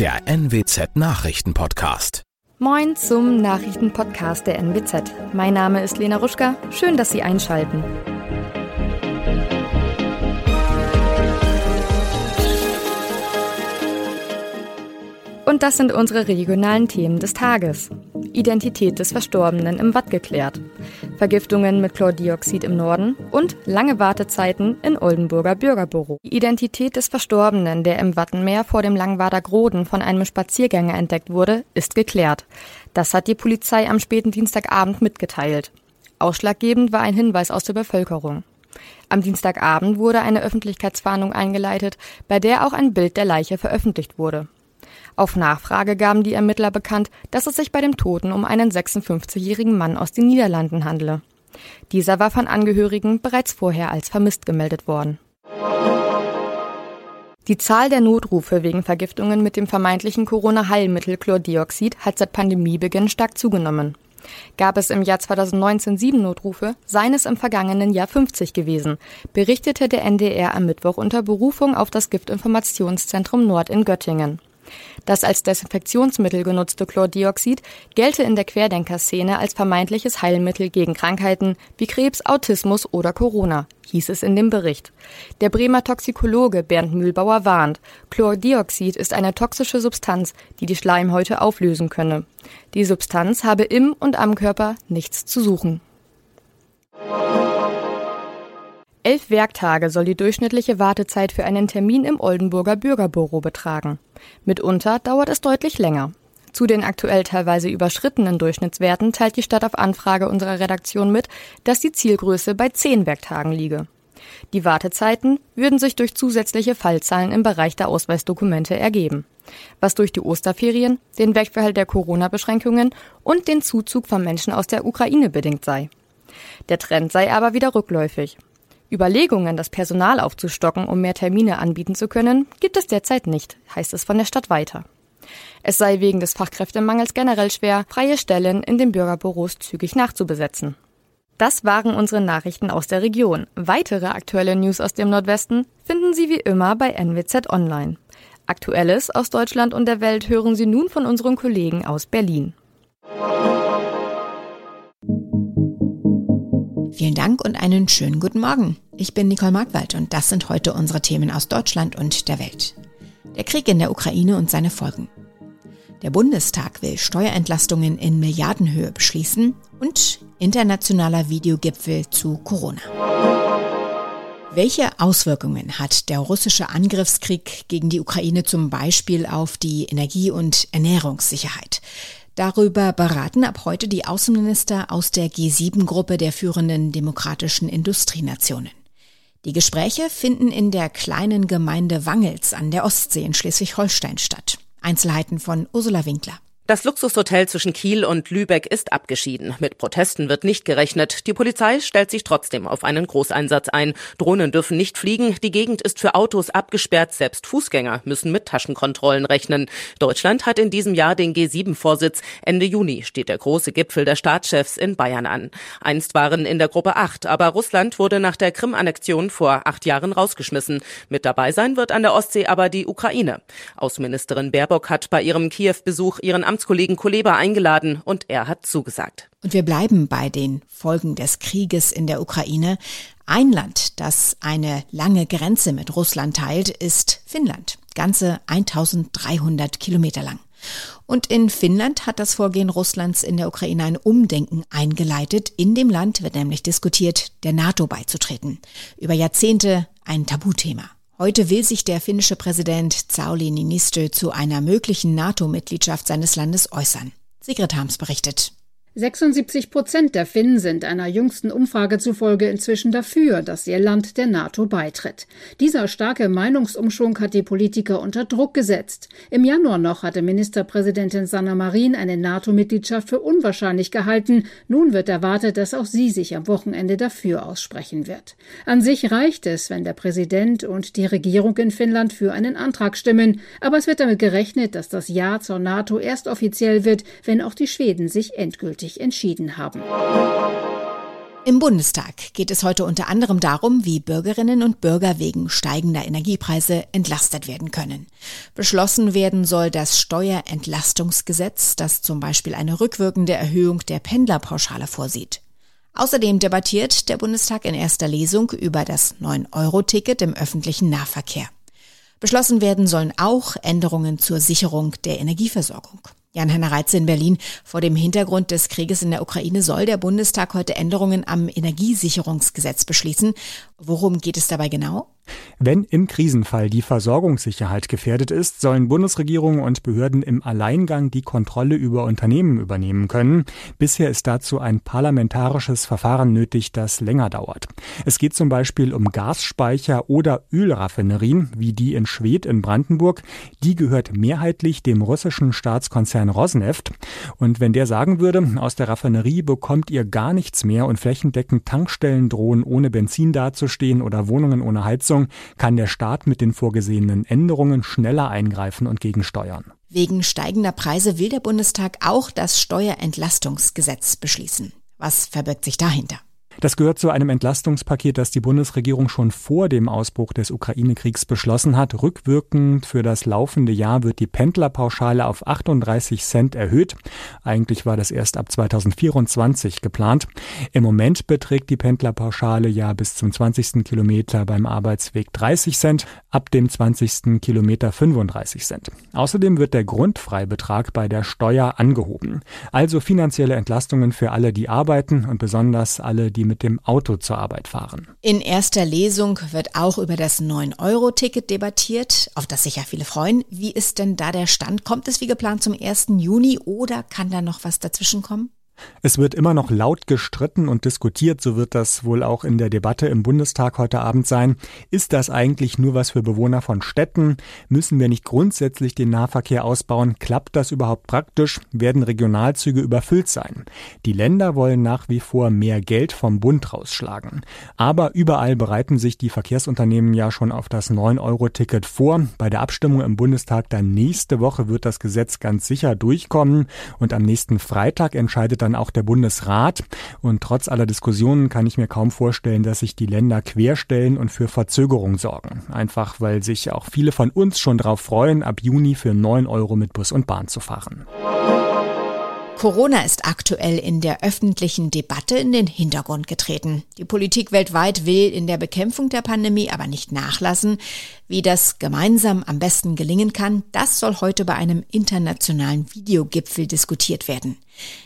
der NWZ Nachrichtenpodcast. Moin zum Nachrichtenpodcast der NWZ. Mein Name ist Lena Ruschka. Schön, dass Sie einschalten. Und das sind unsere regionalen Themen des Tages. Identität des Verstorbenen im Watt geklärt. Vergiftungen mit Chlordioxid im Norden und lange Wartezeiten in Oldenburger Bürgerbüro. Die Identität des Verstorbenen, der im Wattenmeer vor dem Langwader Groden von einem Spaziergänger entdeckt wurde, ist geklärt. Das hat die Polizei am späten Dienstagabend mitgeteilt. Ausschlaggebend war ein Hinweis aus der Bevölkerung. Am Dienstagabend wurde eine Öffentlichkeitswarnung eingeleitet, bei der auch ein Bild der Leiche veröffentlicht wurde. Auf Nachfrage gaben die Ermittler bekannt, dass es sich bei dem Toten um einen 56-jährigen Mann aus den Niederlanden handle. Dieser war von Angehörigen bereits vorher als vermisst gemeldet worden. Die Zahl der Notrufe wegen Vergiftungen mit dem vermeintlichen Corona-Heilmittel Chlordioxid hat seit Pandemiebeginn stark zugenommen. Gab es im Jahr 2019 sieben Notrufe, seien es im vergangenen Jahr 50 gewesen, berichtete der NDR am Mittwoch unter Berufung auf das Giftinformationszentrum Nord in Göttingen. Das als Desinfektionsmittel genutzte Chlordioxid gelte in der Querdenker-Szene als vermeintliches Heilmittel gegen Krankheiten wie Krebs, Autismus oder Corona, hieß es in dem Bericht. Der Bremer Toxikologe Bernd Mühlbauer warnt, Chlordioxid ist eine toxische Substanz, die die Schleimhäute auflösen könne. Die Substanz habe im und am Körper nichts zu suchen. Elf Werktage soll die durchschnittliche Wartezeit für einen Termin im Oldenburger Bürgerbüro betragen. Mitunter dauert es deutlich länger. Zu den aktuell teilweise überschrittenen Durchschnittswerten teilt die Stadt auf Anfrage unserer Redaktion mit, dass die Zielgröße bei zehn Werktagen liege. Die Wartezeiten würden sich durch zusätzliche Fallzahlen im Bereich der Ausweisdokumente ergeben, was durch die Osterferien, den Wegfall der Corona-Beschränkungen und den Zuzug von Menschen aus der Ukraine bedingt sei. Der Trend sei aber wieder rückläufig. Überlegungen, das Personal aufzustocken, um mehr Termine anbieten zu können, gibt es derzeit nicht, heißt es von der Stadt weiter. Es sei wegen des Fachkräftemangels generell schwer, freie Stellen in den Bürgerbüros zügig nachzubesetzen. Das waren unsere Nachrichten aus der Region. Weitere aktuelle News aus dem Nordwesten finden Sie wie immer bei NWZ Online. Aktuelles aus Deutschland und der Welt hören Sie nun von unseren Kollegen aus Berlin. Vielen Dank und einen schönen guten Morgen. Ich bin Nicole Markwald und das sind heute unsere Themen aus Deutschland und der Welt. Der Krieg in der Ukraine und seine Folgen. Der Bundestag will Steuerentlastungen in Milliardenhöhe beschließen und internationaler Videogipfel zu Corona. Welche Auswirkungen hat der russische Angriffskrieg gegen die Ukraine zum Beispiel auf die Energie- und Ernährungssicherheit? Darüber beraten ab heute die Außenminister aus der G7-Gruppe der führenden demokratischen Industrienationen. Die Gespräche finden in der kleinen Gemeinde Wangels an der Ostsee in Schleswig-Holstein statt. Einzelheiten von Ursula Winkler. Das Luxushotel zwischen Kiel und Lübeck ist abgeschieden. Mit Protesten wird nicht gerechnet. Die Polizei stellt sich trotzdem auf einen Großeinsatz ein. Drohnen dürfen nicht fliegen. Die Gegend ist für Autos abgesperrt. Selbst Fußgänger müssen mit Taschenkontrollen rechnen. Deutschland hat in diesem Jahr den G7-Vorsitz. Ende Juni steht der große Gipfel der Staatschefs in Bayern an. Einst waren in der Gruppe acht, aber Russland wurde nach der Krim-Annexion vor acht Jahren rausgeschmissen. Mit dabei sein wird an der Ostsee aber die Ukraine. Außenministerin Baerbock hat bei ihrem Kiew-Besuch ihren Amts Amtskollegen Kuleba eingeladen und er hat zugesagt. Und wir bleiben bei den Folgen des Krieges in der Ukraine. Ein Land, das eine lange Grenze mit Russland teilt, ist Finnland. Ganze 1300 Kilometer lang. Und in Finnland hat das Vorgehen Russlands in der Ukraine ein Umdenken eingeleitet. In dem Land wird nämlich diskutiert, der NATO beizutreten. Über Jahrzehnte ein Tabuthema. Heute will sich der finnische Präsident Sauli Niinistö zu einer möglichen NATO-Mitgliedschaft seines Landes äußern. Sigrid Harms berichtet. 76 Prozent der Finnen sind einer jüngsten Umfrage zufolge inzwischen dafür, dass ihr Land der NATO beitritt. Dieser starke Meinungsumschwung hat die Politiker unter Druck gesetzt. Im Januar noch hatte Ministerpräsidentin Sanna Marin eine NATO-Mitgliedschaft für unwahrscheinlich gehalten. Nun wird erwartet, dass auch sie sich am Wochenende dafür aussprechen wird. An sich reicht es, wenn der Präsident und die Regierung in Finnland für einen Antrag stimmen. Aber es wird damit gerechnet, dass das Ja zur NATO erst offiziell wird, wenn auch die Schweden sich endgültig endgültig entschieden haben. Im Bundestag geht es heute unter anderem darum, wie Bürgerinnen und Bürger wegen steigender Energiepreise entlastet werden können. Beschlossen werden soll das Steuerentlastungsgesetz, das zum Beispiel eine rückwirkende Erhöhung der Pendlerpauschale vorsieht. Außerdem debattiert der Bundestag in erster Lesung über das 9-Euro-Ticket im öffentlichen Nahverkehr. Beschlossen werden sollen auch Änderungen zur Sicherung der Energieversorgung. Jan-Henner Reitze in Berlin. Vor dem Hintergrund des Krieges in der Ukraine soll der Bundestag heute Änderungen am Energiesicherungsgesetz beschließen. Worum geht es dabei genau? Wenn im Krisenfall die Versorgungssicherheit gefährdet ist, sollen Bundesregierungen und Behörden im Alleingang die Kontrolle über Unternehmen übernehmen können. Bisher ist dazu ein parlamentarisches Verfahren nötig, das länger dauert. Es geht zum Beispiel um Gasspeicher oder Ölraffinerien, wie die in Schwedt in Brandenburg. Die gehört mehrheitlich dem russischen Staatskonzern Rosneft. Und wenn der sagen würde, aus der Raffinerie bekommt ihr gar nichts mehr und flächendeckend Tankstellen drohen ohne Benzin dazustehen oder Wohnungen ohne Heizung, Verordnung kann der Staat mit den vorgesehenen Änderungen schneller eingreifen und gegensteuern. Wegen steigender Preise will der Bundestag auch das Steuerentlastungsgesetz beschließen. Was verbirgt sich dahinter? Das gehört zu einem Entlastungspaket, das die Bundesregierung schon vor dem Ausbruch des Ukraine-Kriegs beschlossen hat. Rückwirkend für das laufende Jahr wird die Pendlerpauschale auf 38 Cent erhöht. Eigentlich war das erst ab 2024 geplant. Im Moment beträgt die Pendlerpauschale ja bis zum 20. Kilometer beim Arbeitsweg 30 Cent, ab dem 20. Kilometer 35 Cent. Außerdem wird der Grundfreibetrag bei der Steuer angehoben. Also finanzielle Entlastungen für alle, die arbeiten und besonders alle, die mit dem Auto zur Arbeit fahren. In erster Lesung wird auch über das 9-Euro-Ticket debattiert, auf das sich ja viele freuen. Wie ist denn da der Stand? Kommt es wie geplant zum 1. Juni oder kann da noch was dazwischen kommen? Es wird immer noch laut gestritten und diskutiert, so wird das wohl auch in der Debatte im Bundestag heute Abend sein. Ist das eigentlich nur was für Bewohner von Städten? Müssen wir nicht grundsätzlich den Nahverkehr ausbauen? Klappt das überhaupt praktisch? Werden Regionalzüge überfüllt sein? Die Länder wollen nach wie vor mehr Geld vom Bund rausschlagen. Aber überall bereiten sich die Verkehrsunternehmen ja schon auf das 9-Euro-Ticket vor. Bei der Abstimmung im Bundestag dann nächste Woche wird das Gesetz ganz sicher durchkommen und am nächsten Freitag entscheidet dann dann auch der Bundesrat. Und trotz aller Diskussionen kann ich mir kaum vorstellen, dass sich die Länder querstellen und für Verzögerung sorgen. Einfach weil sich auch viele von uns schon darauf freuen, ab Juni für 9 Euro mit Bus und Bahn zu fahren. Corona ist aktuell in der öffentlichen Debatte in den Hintergrund getreten. Die Politik weltweit will in der Bekämpfung der Pandemie aber nicht nachlassen. Wie das gemeinsam am besten gelingen kann, das soll heute bei einem internationalen Videogipfel diskutiert werden.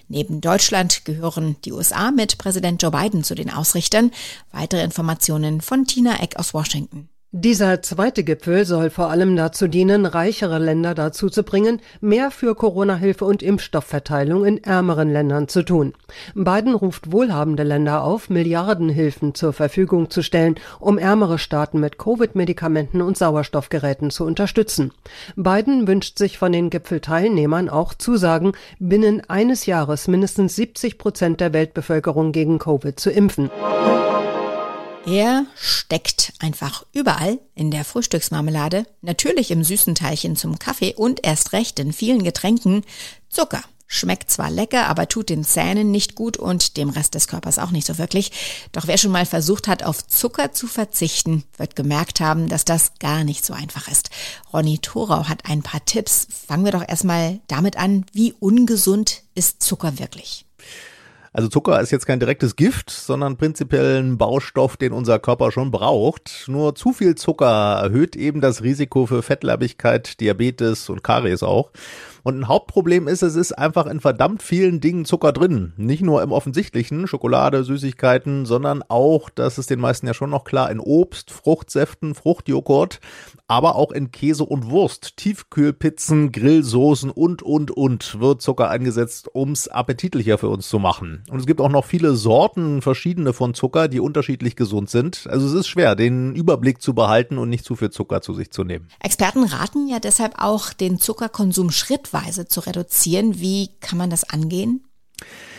Neben Deutschland gehören die USA mit Präsident Joe Biden zu den Ausrichtern. Weitere Informationen von Tina Eck aus Washington. Dieser zweite Gipfel soll vor allem dazu dienen, reichere Länder dazu zu bringen, mehr für Corona-Hilfe und Impfstoffverteilung in ärmeren Ländern zu tun. Biden ruft wohlhabende Länder auf, Milliardenhilfen zur Verfügung zu stellen, um ärmere Staaten mit Covid-Medikamenten und Sauerstoffgeräten zu unterstützen. Biden wünscht sich von den Gipfelteilnehmern auch Zusagen, binnen eines Jahres mindestens 70 Prozent der Weltbevölkerung gegen Covid zu impfen. Er steckt einfach überall in der Frühstücksmarmelade, natürlich im süßen Teilchen zum Kaffee und erst recht in vielen Getränken Zucker. Schmeckt zwar lecker, aber tut den Zähnen nicht gut und dem Rest des Körpers auch nicht so wirklich. Doch wer schon mal versucht hat, auf Zucker zu verzichten, wird gemerkt haben, dass das gar nicht so einfach ist. Ronny Thorau hat ein paar Tipps. Fangen wir doch erstmal damit an, wie ungesund ist Zucker wirklich? Also Zucker ist jetzt kein direktes Gift, sondern prinzipiell ein Baustoff, den unser Körper schon braucht. Nur zu viel Zucker erhöht eben das Risiko für Fettleibigkeit, Diabetes und Karies auch. Und ein Hauptproblem ist, es ist einfach in verdammt vielen Dingen Zucker drin. Nicht nur im offensichtlichen, Schokolade, Süßigkeiten, sondern auch, das ist den meisten ja schon noch klar, in Obst, Fruchtsäften, Fruchtjoghurt, aber auch in Käse und Wurst, Tiefkühlpizzen, Grillsoßen und, und, und wird Zucker eingesetzt, ums appetitlicher für uns zu machen. Und es gibt auch noch viele Sorten, verschiedene von Zucker, die unterschiedlich gesund sind. Also es ist schwer, den Überblick zu behalten und nicht zu viel Zucker zu sich zu nehmen. Experten raten ja deshalb auch, den Zuckerkonsum schrittweise zu reduzieren. Wie kann man das angehen?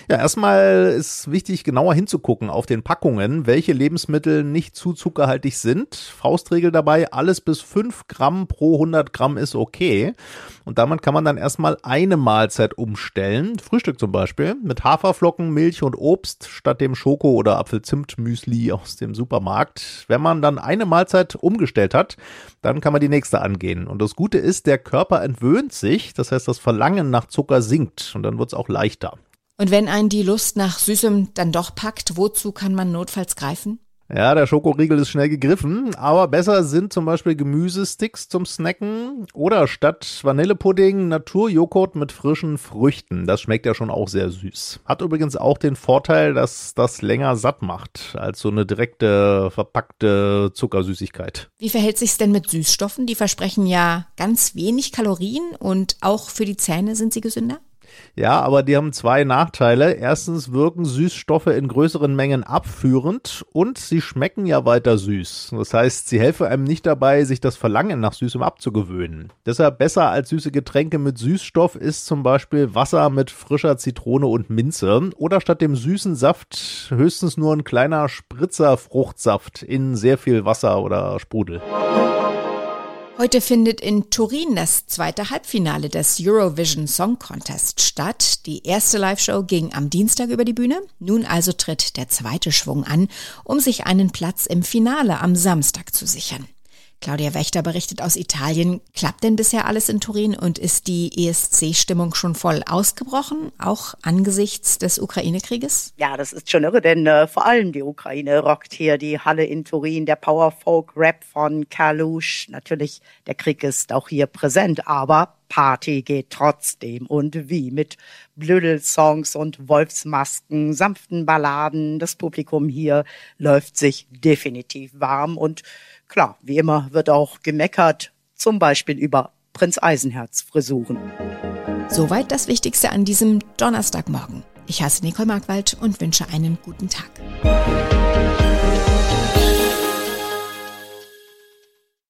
Ja, erstmal ist wichtig, genauer hinzugucken auf den Packungen, welche Lebensmittel nicht zu zuckerhaltig sind. Faustregel dabei, alles bis 5 Gramm pro 100 Gramm ist okay. Und damit kann man dann erstmal eine Mahlzeit umstellen. Frühstück zum Beispiel mit Haferflocken, Milch und Obst statt dem Schoko- oder Apfelzimtmüsli aus dem Supermarkt. Wenn man dann eine Mahlzeit umgestellt hat, dann kann man die nächste angehen. Und das Gute ist, der Körper entwöhnt sich. Das heißt, das Verlangen nach Zucker sinkt und dann wird es auch leichter. Und wenn einen die Lust nach Süßem dann doch packt, wozu kann man notfalls greifen? Ja, der Schokoriegel ist schnell gegriffen, aber besser sind zum Beispiel Gemüsesticks zum Snacken oder statt Vanillepudding Naturjoghurt mit frischen Früchten. Das schmeckt ja schon auch sehr süß. Hat übrigens auch den Vorteil, dass das länger satt macht als so eine direkte verpackte Zuckersüßigkeit. Wie verhält sich's denn mit Süßstoffen? Die versprechen ja ganz wenig Kalorien und auch für die Zähne sind sie gesünder? Ja, aber die haben zwei Nachteile. Erstens wirken Süßstoffe in größeren Mengen abführend und sie schmecken ja weiter süß. Das heißt, sie helfen einem nicht dabei, sich das Verlangen nach Süßem abzugewöhnen. Deshalb besser als süße Getränke mit Süßstoff ist zum Beispiel Wasser mit frischer Zitrone und Minze oder statt dem süßen Saft höchstens nur ein kleiner Spritzer Fruchtsaft in sehr viel Wasser oder Sprudel. Heute findet in Turin das zweite Halbfinale des Eurovision Song Contest statt. Die erste Live-Show ging am Dienstag über die Bühne. Nun also tritt der zweite Schwung an, um sich einen Platz im Finale am Samstag zu sichern. Claudia Wächter berichtet aus Italien. Klappt denn bisher alles in Turin und ist die ESC-Stimmung schon voll ausgebrochen, auch angesichts des Ukraine-Krieges? Ja, das ist schon irre, denn äh, vor allem die Ukraine rockt hier die Halle in Turin, der Power-Folk-Rap von Kalush. Natürlich, der Krieg ist auch hier präsent, aber Party geht trotzdem und wie mit Blödelsongs und Wolfsmasken, sanften Balladen. Das Publikum hier läuft sich definitiv warm und Klar, wie immer wird auch gemeckert, zum Beispiel über Prinz Eisenherz Frisuren. Soweit das Wichtigste an diesem Donnerstagmorgen. Ich heiße Nicole Markwald und wünsche einen guten Tag.